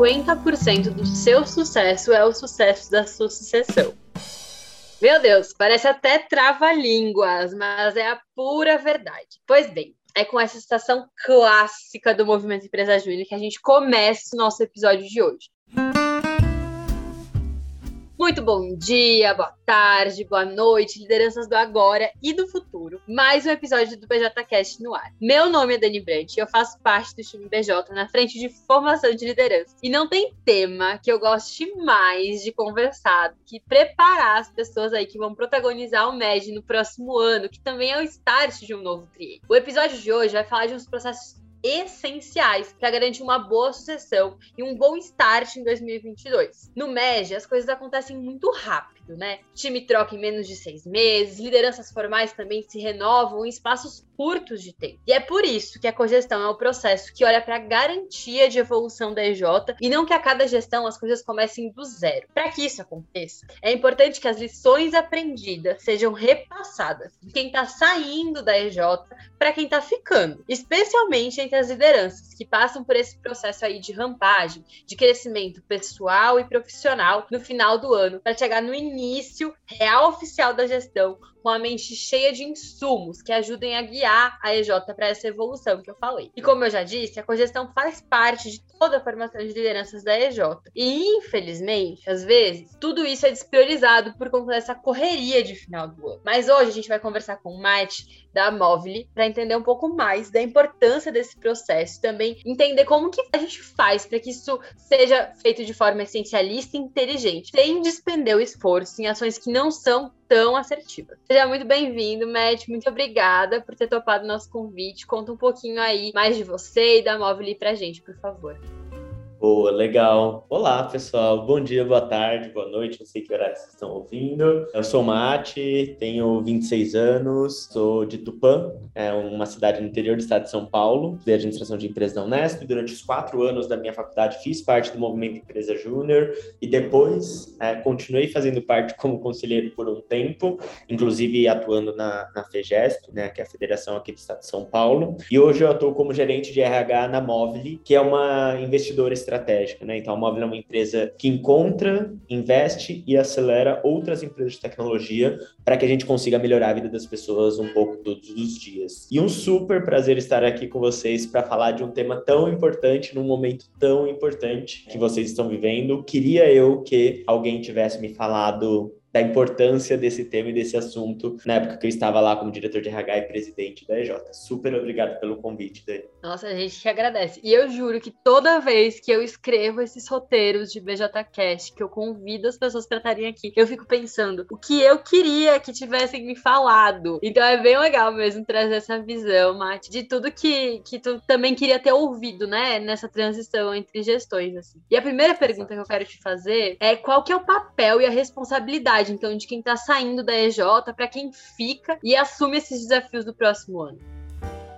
50% do seu sucesso é o sucesso da sua sucessão. Meu Deus, parece até trava-línguas, mas é a pura verdade. Pois bem, é com essa citação clássica do movimento Empresa Júnior que a gente começa o nosso episódio de hoje. Muito bom dia, boa tarde, boa noite, lideranças do agora e do futuro. Mais um episódio do BJCast no ar. Meu nome é Dani Brandt e eu faço parte do time BJ na frente de formação de liderança. E não tem tema que eu goste mais de conversar que preparar as pessoas aí que vão protagonizar o MED no próximo ano, que também é o start de um novo triênio. O episódio de hoje vai falar de uns processos essenciais para garantir uma boa sucessão e um bom start em 2022. No MEG, as coisas acontecem muito rápido, né? O time troca em menos de seis meses, lideranças formais também se renovam em espaços curtos de tempo. E é por isso que a cogestão é o processo que olha para a garantia de evolução da EJ e não que a cada gestão as coisas comecem do zero. Para que isso aconteça, é importante que as lições aprendidas sejam repassadas de quem está saindo da EJ para quem está ficando, especialmente entre as lideranças que passam por esse processo aí de rampagem, de crescimento pessoal e profissional no final do ano, para chegar no início real oficial da gestão com a mente cheia de insumos que ajudem a guiar a EJ para essa evolução que eu falei. E como eu já disse, a cogestão faz parte de toda a formação de lideranças da EJ. E infelizmente, às vezes, tudo isso é despriorizado por conta dessa correria de final do ano. Mas hoje a gente vai conversar com o Mate da Movile para entender um pouco mais da importância desse processo, também entender como que a gente faz para que isso seja feito de forma essencialista e inteligente, sem despender o esforço em ações que não são tão assertivas. Seja muito bem-vindo, Matt. Muito obrigada por ter topado o nosso convite. Conta um pouquinho aí mais de você e da Mobile pra gente, por favor. Boa, legal. Olá, pessoal. Bom dia, boa tarde, boa noite. Não sei que horário vocês estão ouvindo. Eu sou Mate, tenho 26 anos, sou de Tupã, é uma cidade no interior do estado de São Paulo. Estudei administração de empresas da Unesp. Durante os quatro anos da minha faculdade, fiz parte do movimento Empresa Júnior e depois é, continuei fazendo parte como conselheiro por um tempo, inclusive atuando na, na FEGESP, né, que é a federação aqui do estado de São Paulo. E hoje eu atuo como gerente de RH na Mobile, que é uma investidora né? Então, a Móvel é uma empresa que encontra, investe e acelera outras empresas de tecnologia para que a gente consiga melhorar a vida das pessoas um pouco todos os dias. E um super prazer estar aqui com vocês para falar de um tema tão importante num momento tão importante que vocês estão vivendo. Queria eu que alguém tivesse me falado da importância desse tema e desse assunto na época que eu estava lá como diretor de RH e presidente da EJ. Super obrigado pelo convite, Dani. Nossa, a gente que agradece. E eu juro que toda vez que eu escrevo esses roteiros de BJCast, que eu convido as pessoas para estarem aqui, eu fico pensando o que eu queria que tivessem me falado. Então é bem legal mesmo trazer essa visão, Mate, de tudo que, que tu também queria ter ouvido, né, nessa transição entre gestões, assim. E a primeira pergunta que eu quero te fazer é qual que é o papel e a responsabilidade então, de quem está saindo da EJ para quem fica e assume esses desafios do próximo ano?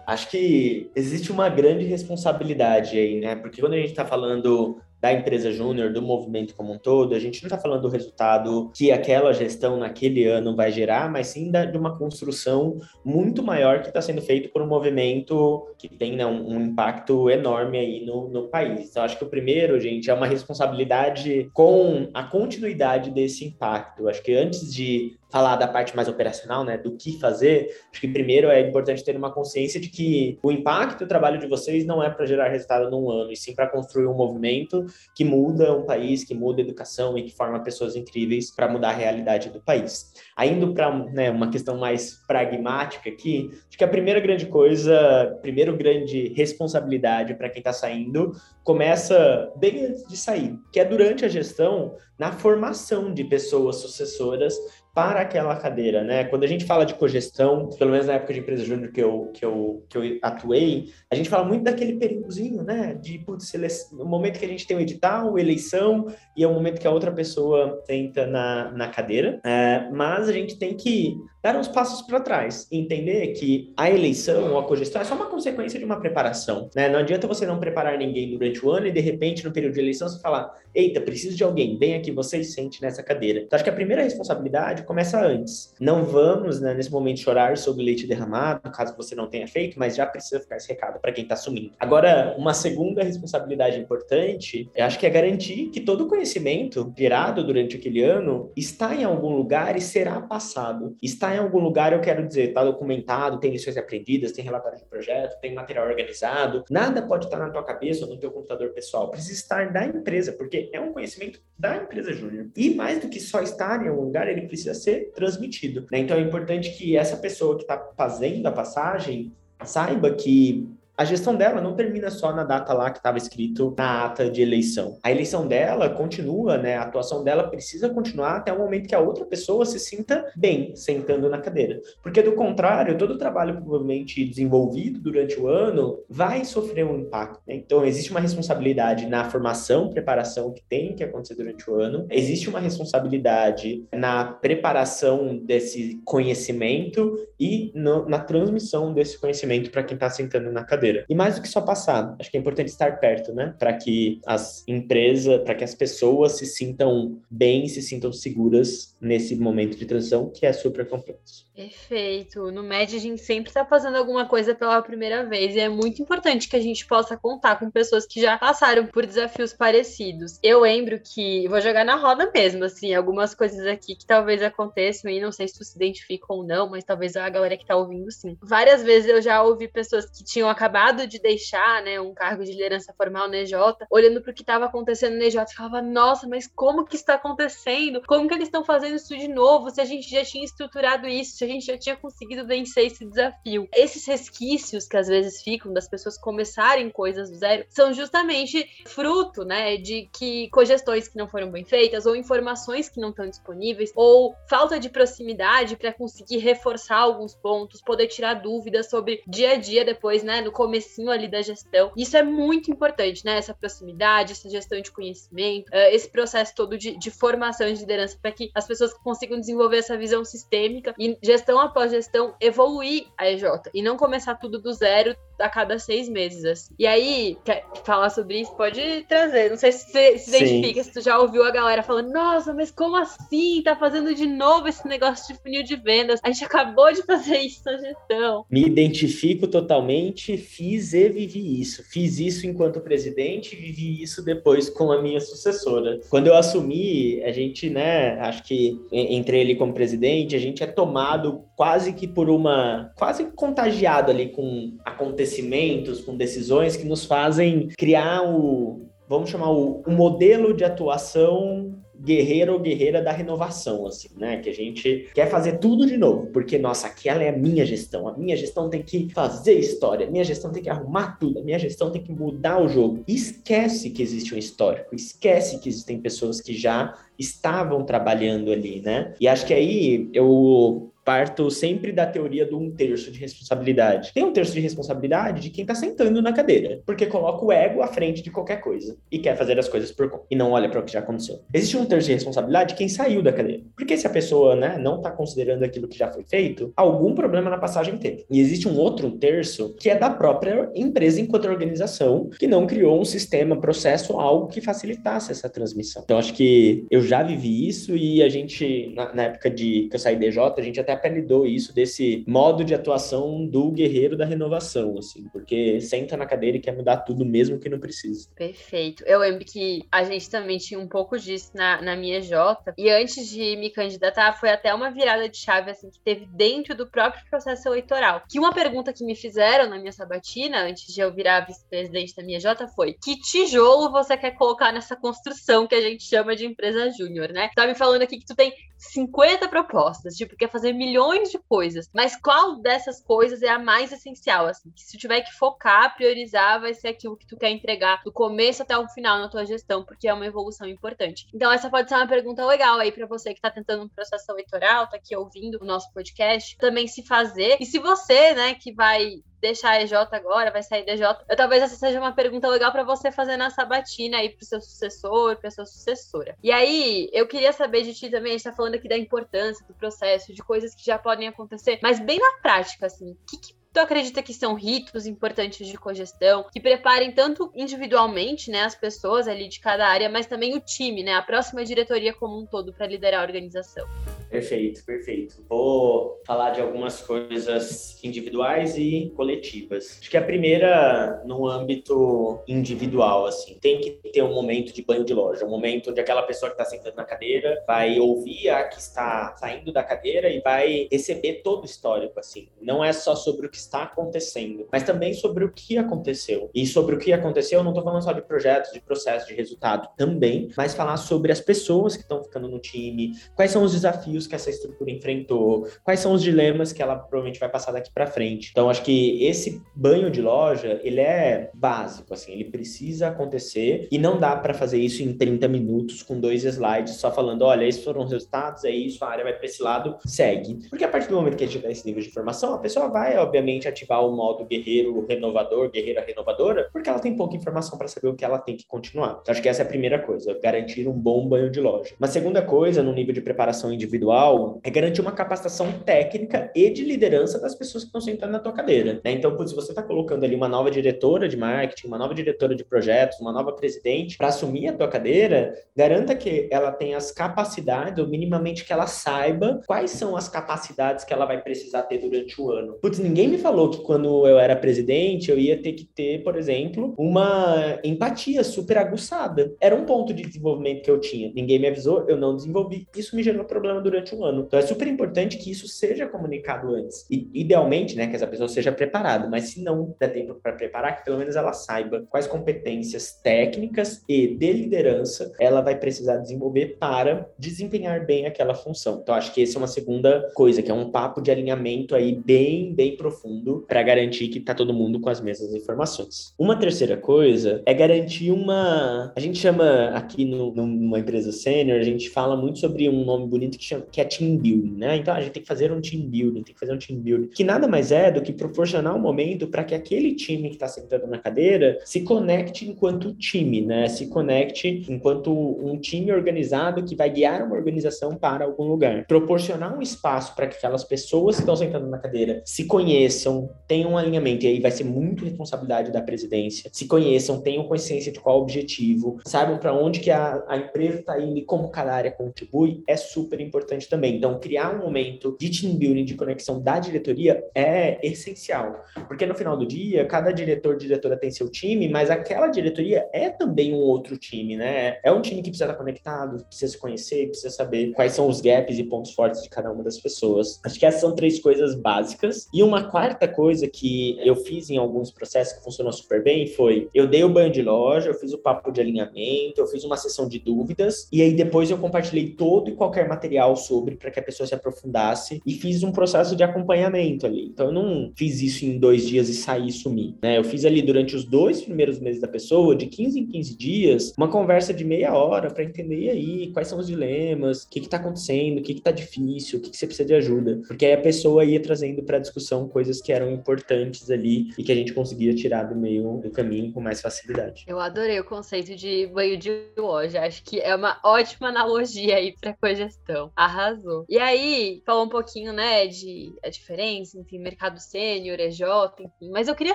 Acho que existe uma grande responsabilidade aí, né? Porque quando a gente está falando da empresa júnior, do movimento como um todo, a gente não está falando do resultado que aquela gestão naquele ano vai gerar, mas sim da, de uma construção muito maior que está sendo feito por um movimento que tem né, um, um, impacto enorme aí no, no país. Então, acho que o primeiro, gente, é uma responsabilidade com a continuidade desse impacto. Acho que antes de falar da parte mais operacional, né, do que fazer, acho que primeiro é importante ter uma consciência de que o impacto do trabalho de vocês não é para gerar resultado num ano, e sim para construir um movimento que muda um país, que muda a educação e que forma pessoas incríveis para mudar a realidade do país. Indo para né, uma questão mais pragmática aqui, acho que a primeira grande coisa, primeiro grande responsabilidade para quem está saindo, começa bem antes de sair, que é durante a gestão, na formação de pessoas sucessoras para aquela cadeira, né? Quando a gente fala de cogestão, pelo menos na época de empresa júnior que eu, que, eu, que eu atuei, a gente fala muito daquele períodozinho, né? De, putz, o momento que a gente tem o edital, eleição, e é o momento que a outra pessoa senta na, na cadeira. É, mas a gente tem que dar uns passos para trás, entender que a eleição ou a cogestão é só uma consequência de uma preparação, né? Não adianta você não preparar ninguém durante o ano e de repente no período de eleição você falar, eita, preciso de alguém, vem aqui você sente nessa cadeira. Então acho que a primeira responsabilidade começa antes. Não vamos, né, nesse momento chorar sobre leite derramado, caso você não tenha feito, mas já precisa ficar esse recado para quem está assumindo. Agora, uma segunda responsabilidade importante, eu acho que é garantir que todo o conhecimento gerado durante aquele ano está em algum lugar e será passado. Está em algum lugar, eu quero dizer, está documentado, tem lições aprendidas, tem relatório de projeto, tem material organizado. Nada pode estar na tua cabeça ou no teu computador pessoal. Precisa estar da empresa, porque é um conhecimento da empresa júnior. E mais do que só estar em algum lugar, ele precisa ser transmitido. Né? Então é importante que essa pessoa que está fazendo a passagem saiba que a gestão dela não termina só na data lá que estava escrito na ata de eleição. A eleição dela continua, né? A atuação dela precisa continuar até o momento que a outra pessoa se sinta bem sentando na cadeira. Porque do contrário, todo o trabalho provavelmente desenvolvido durante o ano vai sofrer um impacto. Né? Então existe uma responsabilidade na formação, preparação que tem que acontecer durante o ano. Existe uma responsabilidade na preparação desse conhecimento e no, na transmissão desse conhecimento para quem está sentando na cadeira. E mais do que só passar, acho que é importante estar perto, né? Para que as empresas, para que as pessoas se sintam bem, se sintam seguras nesse momento de transição que é super complexo. Perfeito. No MED a gente sempre está fazendo alguma coisa pela primeira vez e é muito importante que a gente possa contar com pessoas que já passaram por desafios parecidos. Eu lembro que vou jogar na roda mesmo, assim, algumas coisas aqui que talvez aconteçam e não sei se tu se identifica ou não, mas talvez a galera que está ouvindo sim. Várias vezes eu já ouvi pessoas que tinham acabado de deixar, né, um cargo de liderança formal no EJ, olhando para o que estava acontecendo no EJ, falava: "Nossa, mas como que está acontecendo? Como que eles estão fazendo isso de novo? Se a gente já tinha estruturado isso, se a gente já tinha conseguido vencer esse desafio. Esses resquícios que às vezes ficam das pessoas começarem coisas do zero são justamente fruto, né, de que cogestões que não foram bem feitas ou informações que não estão disponíveis ou falta de proximidade para conseguir reforçar alguns pontos, poder tirar dúvidas sobre dia a dia depois, né, no comecinho ali da gestão. Isso é muito importante, né, essa proximidade, essa gestão de conhecimento, eh, esse processo todo de, de formação de liderança para que as pessoas consigam desenvolver essa visão sistêmica e gestão após gestão evoluir a EJ e não começar tudo do zero a cada seis meses. Assim. E aí, quer falar sobre isso? Pode trazer. Não sei se você se identifica, Sim. se tu já ouviu a galera falando, nossa, mas como assim? Tá fazendo de novo esse negócio de funil de vendas? A gente acabou de fazer isso na gestão. Me identifico totalmente, fiz e vivi isso. Fiz isso enquanto presidente e vivi isso depois com a minha sucessora. Quando eu assumi, a gente, né, acho que entrei ali como presidente, a gente é tomado quase que por uma. quase contagiado ali com acontecimentos, com decisões que nos fazem criar o. vamos chamar o, o modelo de atuação guerreiro ou guerreira da renovação, assim, né? Que a gente quer fazer tudo de novo, porque, nossa, aquela é a minha gestão. A minha gestão tem que fazer história, a minha gestão tem que arrumar tudo, a minha gestão tem que mudar o jogo. Esquece que existe um histórico, esquece que existem pessoas que já estavam trabalhando ali, né? E acho que aí eu parto sempre da teoria do um terço de responsabilidade. Tem um terço de responsabilidade de quem está sentando na cadeira, porque coloca o ego à frente de qualquer coisa e quer fazer as coisas por conta e não olha para o que já aconteceu. Existe um terço de responsabilidade de quem saiu da cadeira, porque se a pessoa né, não está considerando aquilo que já foi feito, algum problema na passagem teve. E existe um outro terço que é da própria empresa enquanto organização que não criou um sistema, processo, algo que facilitasse essa transmissão. Então acho que eu já vivi isso e a gente na, na época de que eu saí DJ, a gente até até apelidou isso desse modo de atuação do guerreiro da renovação, assim, porque senta na cadeira e quer mudar tudo mesmo que não precisa. Perfeito. Eu lembro que a gente também tinha um pouco disso na, na minha Jota, e antes de me candidatar, foi até uma virada de chave, assim, que teve dentro do próprio processo eleitoral. Que uma pergunta que me fizeram na minha sabatina, antes de eu virar vice-presidente da minha Jota, foi: que tijolo você quer colocar nessa construção que a gente chama de empresa júnior, né? Tá me falando aqui que tu tem 50 propostas, tipo, quer fazer milhões de coisas, mas qual dessas coisas é a mais essencial, assim? Que se tiver que focar, priorizar, vai ser aquilo que tu quer entregar do começo até o final na tua gestão, porque é uma evolução importante. Então, essa pode ser uma pergunta legal aí para você que tá tentando um processo eleitoral, tá aqui ouvindo o nosso podcast, também se fazer. E se você, né, que vai deixar a EJ agora, vai sair da EJ. Eu, talvez essa seja uma pergunta legal para você fazer na sabatina aí pro seu sucessor, pra sua sucessora. E aí, eu queria saber de ti também, a gente tá falando aqui da importância do processo, de coisas que já podem acontecer, mas bem na prática, assim, o que, que Tu acredita que são ritos importantes de cogestão que preparem tanto individualmente, né, as pessoas ali de cada área, mas também o time, né, a próxima diretoria como um todo para liderar a organização? Perfeito, perfeito. Vou falar de algumas coisas individuais e coletivas. Acho que a primeira, no âmbito individual, assim, tem que ter um momento de banho de loja, um momento onde aquela pessoa que está sentando na cadeira vai ouvir a que está saindo da cadeira e vai receber todo o histórico, assim. Não é só sobre o que está acontecendo, mas também sobre o que aconteceu. E sobre o que aconteceu, eu não estou falando só de projetos, de processo, de resultado também, mas falar sobre as pessoas que estão ficando no time, quais são os desafios desafios que essa estrutura enfrentou, quais são os dilemas que ela provavelmente vai passar daqui para frente. Então, acho que esse banho de loja, ele é básico, assim, ele precisa acontecer e não dá para fazer isso em 30 minutos com dois slides só falando, olha, esses foram os resultados, é isso, a área vai para esse lado, segue. Porque a partir do momento que a gente dá esse nível de informação, a pessoa vai, obviamente, ativar o modo guerreiro renovador, guerreira renovadora, porque ela tem pouca informação para saber o que ela tem que continuar. Então, acho que essa é a primeira coisa, garantir um bom banho de loja. Uma segunda coisa, no nível de preparação individual, individual é garantir uma capacitação técnica e de liderança das pessoas que estão sentando na tua cadeira. Né? Então, se você está colocando ali uma nova diretora de marketing, uma nova diretora de projetos, uma nova presidente para assumir a tua cadeira, garanta que ela tenha as capacidades, ou minimamente que ela saiba quais são as capacidades que ela vai precisar ter durante o ano. Putz, ninguém me falou que quando eu era presidente eu ia ter que ter, por exemplo, uma empatia super aguçada. Era um ponto de desenvolvimento que eu tinha. Ninguém me avisou, eu não desenvolvi. Isso me gerou problema durante durante um ano. Então é super importante que isso seja comunicado antes. E idealmente, né, que essa pessoa seja preparada, mas se não der tempo para preparar, que pelo menos ela saiba quais competências técnicas e de liderança ela vai precisar desenvolver para desempenhar bem aquela função. Então acho que essa é uma segunda coisa, que é um papo de alinhamento aí bem, bem profundo para garantir que tá todo mundo com as mesmas informações. Uma terceira coisa é garantir uma, a gente chama aqui no, numa empresa sênior, a gente fala muito sobre um nome bonito que chama que é team building, né? Então a gente tem que fazer um team building, tem que fazer um team building, que nada mais é do que proporcionar um momento para que aquele time que está sentado na cadeira se conecte enquanto time, né? Se conecte enquanto um time organizado que vai guiar uma organização para algum lugar. Proporcionar um espaço para que aquelas pessoas que estão sentando na cadeira se conheçam, tenham um alinhamento, e aí vai ser muito responsabilidade da presidência, se conheçam, tenham consciência de qual o objetivo, saibam para onde que a, a empresa está indo e como cada área contribui, é super importante importante também. Então, criar um momento de team building, de conexão da diretoria é essencial. Porque no final do dia, cada diretor, diretora tem seu time, mas aquela diretoria é também um outro time, né? É um time que precisa estar conectado, precisa se conhecer, precisa saber quais são os gaps e pontos fortes de cada uma das pessoas. Acho que essas são três coisas básicas. E uma quarta coisa que eu fiz em alguns processos que funcionou super bem foi: eu dei o banho de loja, eu fiz o papo de alinhamento, eu fiz uma sessão de dúvidas, e aí depois eu compartilhei todo e qualquer material sobre para que a pessoa se aprofundasse e fiz um processo de acompanhamento ali. Então eu não fiz isso em dois dias e saí e sumi, né? Eu fiz ali durante os dois primeiros meses da pessoa, de 15 em 15 dias, uma conversa de meia hora para entender aí quais são os dilemas, o que está acontecendo, o que está difícil, o que, que você precisa de ajuda. Porque aí a pessoa ia trazendo para discussão coisas que eram importantes ali e que a gente conseguia tirar do meio do caminho com mais facilidade. Eu adorei o conceito de banho de loja. Acho que é uma ótima analogia aí para cogestão. Arrasou. E aí, falou um pouquinho, né, de a diferença, enfim, mercado sênior, EJ, enfim. Mas eu queria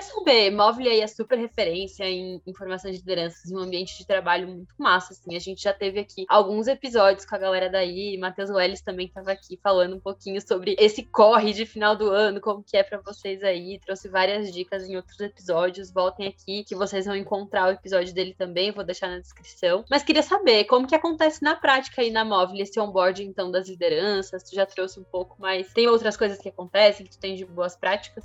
saber, Móvel aí é super referência em informação de lideranças, em um ambiente de trabalho muito massa, assim. A gente já teve aqui alguns episódios com a galera daí, Matheus Welles também estava aqui falando um pouquinho sobre esse corre de final do ano, como que é para vocês aí, trouxe várias dicas em outros episódios, voltem aqui que vocês vão encontrar o episódio dele também, vou deixar na descrição. Mas queria saber como que acontece na prática aí na Móvel esse onboard então das lideranças, tu já trouxe um pouco, mas tem outras coisas que acontecem que tu tem de boas práticas?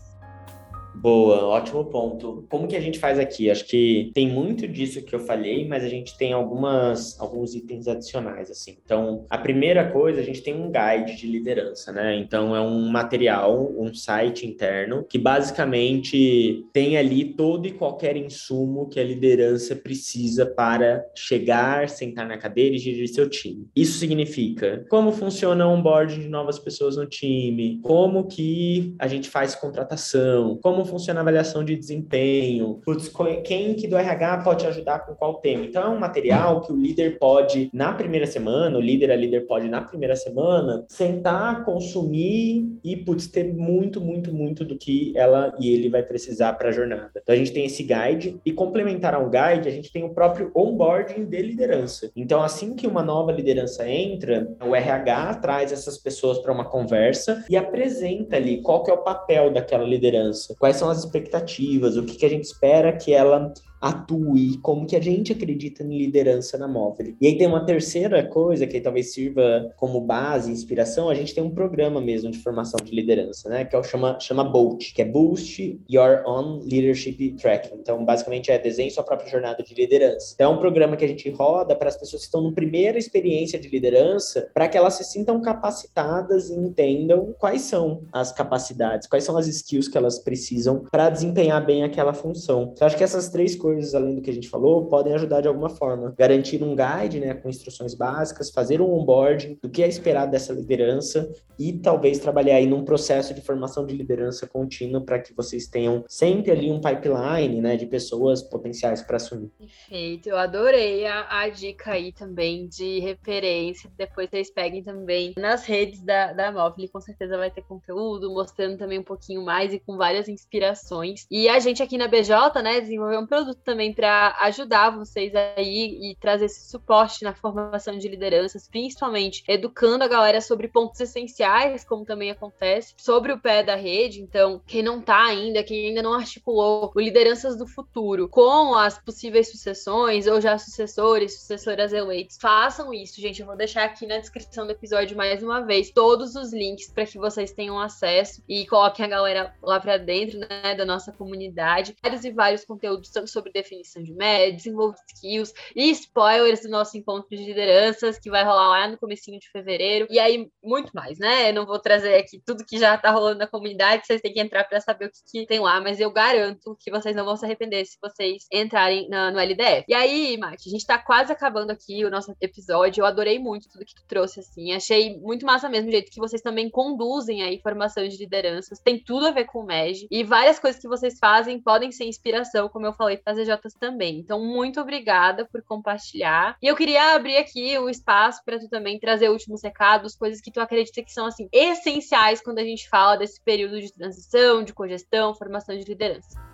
Boa, ótimo ponto. Como que a gente faz aqui? Acho que tem muito disso que eu falei, mas a gente tem algumas alguns itens adicionais assim. Então, a primeira coisa, a gente tem um guide de liderança, né? Então é um material, um site interno que basicamente tem ali todo e qualquer insumo que a liderança precisa para chegar, sentar na cadeira e gerir seu time. Isso significa como funciona o onboarding de novas pessoas no time, como que a gente faz contratação, como funciona a avaliação de desempenho, putz, quem que do RH pode ajudar com qual tema. Então, é um material que o líder pode, na primeira semana, o líder, a líder pode, na primeira semana, sentar, consumir e, putz, ter muito, muito, muito do que ela e ele vai precisar para a jornada. Então, a gente tem esse guide e, complementar ao guide, a gente tem o próprio onboarding de liderança. Então, assim que uma nova liderança entra, o RH traz essas pessoas para uma conversa e apresenta ali qual que é o papel daquela liderança, quais são as expectativas, o que, que a gente espera que ela atue, como que a gente acredita em liderança na móvel. E aí tem uma terceira coisa que talvez sirva como base, inspiração, a gente tem um programa mesmo de formação de liderança, né, que é o chama chama BOLT, que é Boost Your Own Leadership Tracking. Então, basicamente é desenho sua própria jornada de liderança. Então, é um programa que a gente roda para as pessoas que estão no primeira experiência de liderança, para que elas se sintam capacitadas e entendam quais são as capacidades, quais são as skills que elas precisam para desempenhar bem aquela função. Então, acho que essas três coisas coisas além do que a gente falou podem ajudar de alguma forma. Garantir um guide, né, com instruções básicas, fazer um onboarding do que é esperado dessa liderança e talvez trabalhar aí num processo de formação de liderança contínua para que vocês tenham sempre ali um pipeline, né, de pessoas potenciais para assumir. Perfeito, eu adorei a, a, dica aí também de referência. Depois vocês peguem também nas redes da, da Móvel, com certeza vai ter conteúdo mostrando também um pouquinho mais e com várias inspirações. E a gente aqui na BJ, né, desenvolveu um produto também para ajudar vocês aí e trazer esse suporte na formação de lideranças, principalmente educando a galera sobre pontos essenciais, como também acontece, sobre o pé da rede. Então, quem não tá ainda, quem ainda não articulou o Lideranças do Futuro com as possíveis sucessões ou já sucessores, sucessoras eleitos, façam isso, gente. Eu vou deixar aqui na descrição do episódio mais uma vez todos os links para que vocês tenham acesso e coloquem a galera lá para dentro, né, da nossa comunidade. Vários e vários conteúdos, sobre definição de média, desenvolve skills e spoilers do nosso encontro de lideranças que vai rolar lá no comecinho de fevereiro. E aí, muito mais, né? Eu não vou trazer aqui tudo que já tá rolando na comunidade, vocês têm que entrar para saber o que, que, tem lá, mas eu garanto que vocês não vão se arrepender se vocês entrarem na, no LDF. E aí, Mati, a gente tá quase acabando aqui o nosso episódio. Eu adorei muito tudo que tu trouxe, assim. Achei muito massa mesmo o jeito que vocês também conduzem a informação de lideranças. Tem tudo a ver com o MEG. E várias coisas que vocês fazem podem ser inspiração, como eu falei, fazer CJs também. Então, muito obrigada por compartilhar. E eu queria abrir aqui o espaço para tu também trazer últimos recados, coisas que tu acredita que são assim essenciais quando a gente fala desse período de transição, de cogestão, formação de liderança.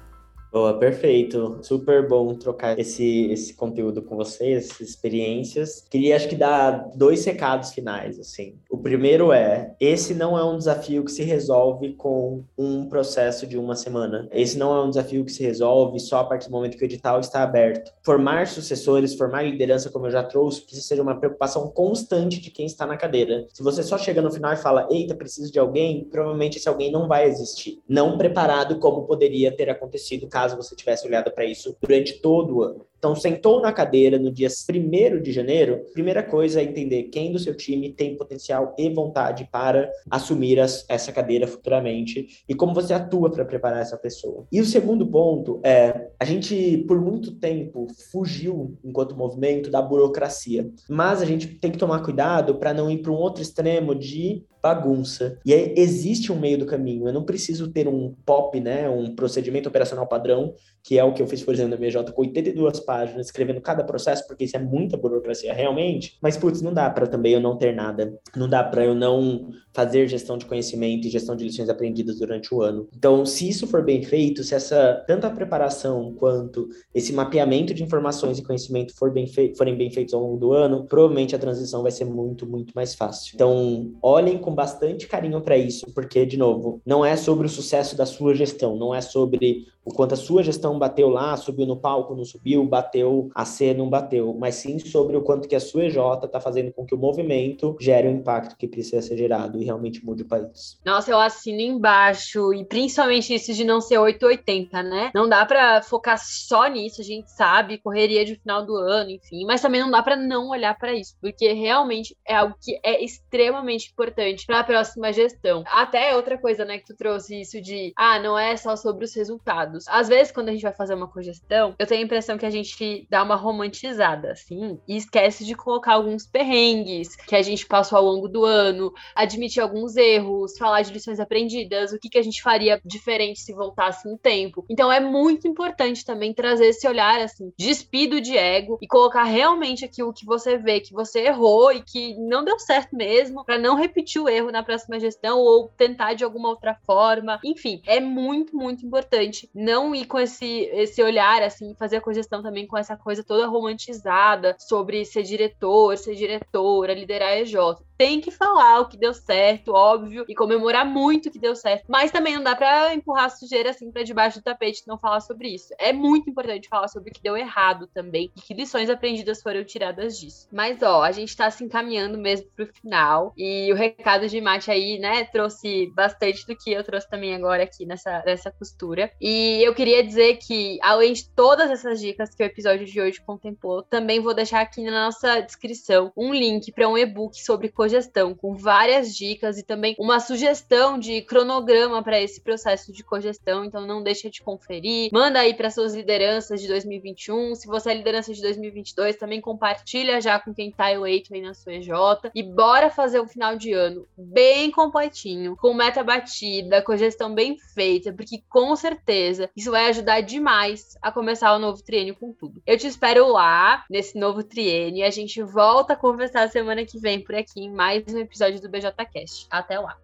Boa, perfeito. Super bom trocar esse, esse conteúdo com vocês, essas experiências. Queria, acho que, dar dois recados finais, assim. O primeiro é, esse não é um desafio que se resolve com um processo de uma semana. Esse não é um desafio que se resolve só a partir do momento que o edital está aberto. Formar sucessores, formar liderança, como eu já trouxe, precisa ser uma preocupação constante de quem está na cadeira. Se você só chega no final e fala, eita, preciso de alguém, provavelmente esse alguém não vai existir. Não preparado como poderia ter acontecido você tivesse olhado para isso durante todo o ano. Então, sentou na cadeira no dia 1 de janeiro, primeira coisa é entender quem do seu time tem potencial e vontade para assumir as, essa cadeira futuramente e como você atua para preparar essa pessoa. E o segundo ponto é, a gente, por muito tempo, fugiu, enquanto movimento, da burocracia. Mas a gente tem que tomar cuidado para não ir para um outro extremo de bagunça. E aí existe um meio do caminho. Eu não preciso ter um POP, né, um procedimento operacional padrão, que é o que eu fiz, por exemplo, na BJ, com 82 páginas, escrevendo cada processo, porque isso é muita burocracia realmente. Mas, putz, não dá para também eu não ter nada. Não dá para eu não fazer gestão de conhecimento e gestão de lições aprendidas durante o ano. Então, se isso for bem feito, se essa tanto a preparação quanto esse mapeamento de informações e conhecimento for bem forem bem feitos ao longo do ano, provavelmente a transição vai ser muito, muito mais fácil. Então, olhem com bastante carinho para isso, porque, de novo, não é sobre o sucesso da sua gestão, não é sobre o quanto a sua gestão bateu lá, subiu no palco, não subiu, bateu a C, não bateu, mas sim sobre o quanto que a sua EJ está fazendo com que o movimento gere o impacto que precisa ser gerado e realmente mude o país. Nossa, eu assino embaixo, e principalmente isso de não ser 880, né? Não dá para focar só nisso, a gente sabe, correria de final do ano, enfim, mas também não dá para não olhar para isso, porque realmente é algo que é extremamente importante para a próxima gestão. Até outra coisa, né, que tu trouxe isso de, ah, não é só sobre os resultados. Às vezes, quando a vai fazer uma cogestão, eu tenho a impressão que a gente dá uma romantizada, assim, e esquece de colocar alguns perrengues que a gente passou ao longo do ano, admitir alguns erros, falar de lições aprendidas, o que, que a gente faria diferente se voltasse no tempo. Então é muito importante também trazer esse olhar, assim, despido de ego e colocar realmente aquilo que você vê, que você errou e que não deu certo mesmo, para não repetir o erro na próxima gestão ou tentar de alguma outra forma. Enfim, é muito, muito importante não ir com esse, esse olhar, assim, fazer a cogestão também com essa coisa toda romantizada sobre ser diretor, ser diretora, liderar EJ tem que falar o que deu certo, óbvio, e comemorar muito que deu certo. Mas também não dá para empurrar a sujeira assim para debaixo do tapete e não falar sobre isso. É muito importante falar sobre o que deu errado também e que lições aprendidas foram tiradas disso. Mas ó, a gente tá se encaminhando mesmo pro final e o recado de Mate aí, né, trouxe bastante do que eu trouxe também agora aqui nessa, nessa costura. E eu queria dizer que, além de todas essas dicas que o episódio de hoje contemplou, também vou deixar aqui na nossa descrição um link para um e-book sobre cogestão, com várias dicas e também uma sugestão de cronograma para esse processo de cogestão. Então não deixa de conferir. Manda aí para suas lideranças de 2021. Se você é liderança de 2022, também compartilha já com quem tá eleito aí na sua EJ. E bora fazer um final de ano bem completinho, com meta batida, cogestão bem feita, porque com certeza isso vai ajudar demais a começar o novo triênio com tudo. Eu te espero lá nesse novo triênio e a gente volta a conversar semana que vem por aqui em mais um episódio do BJCast. Até lá!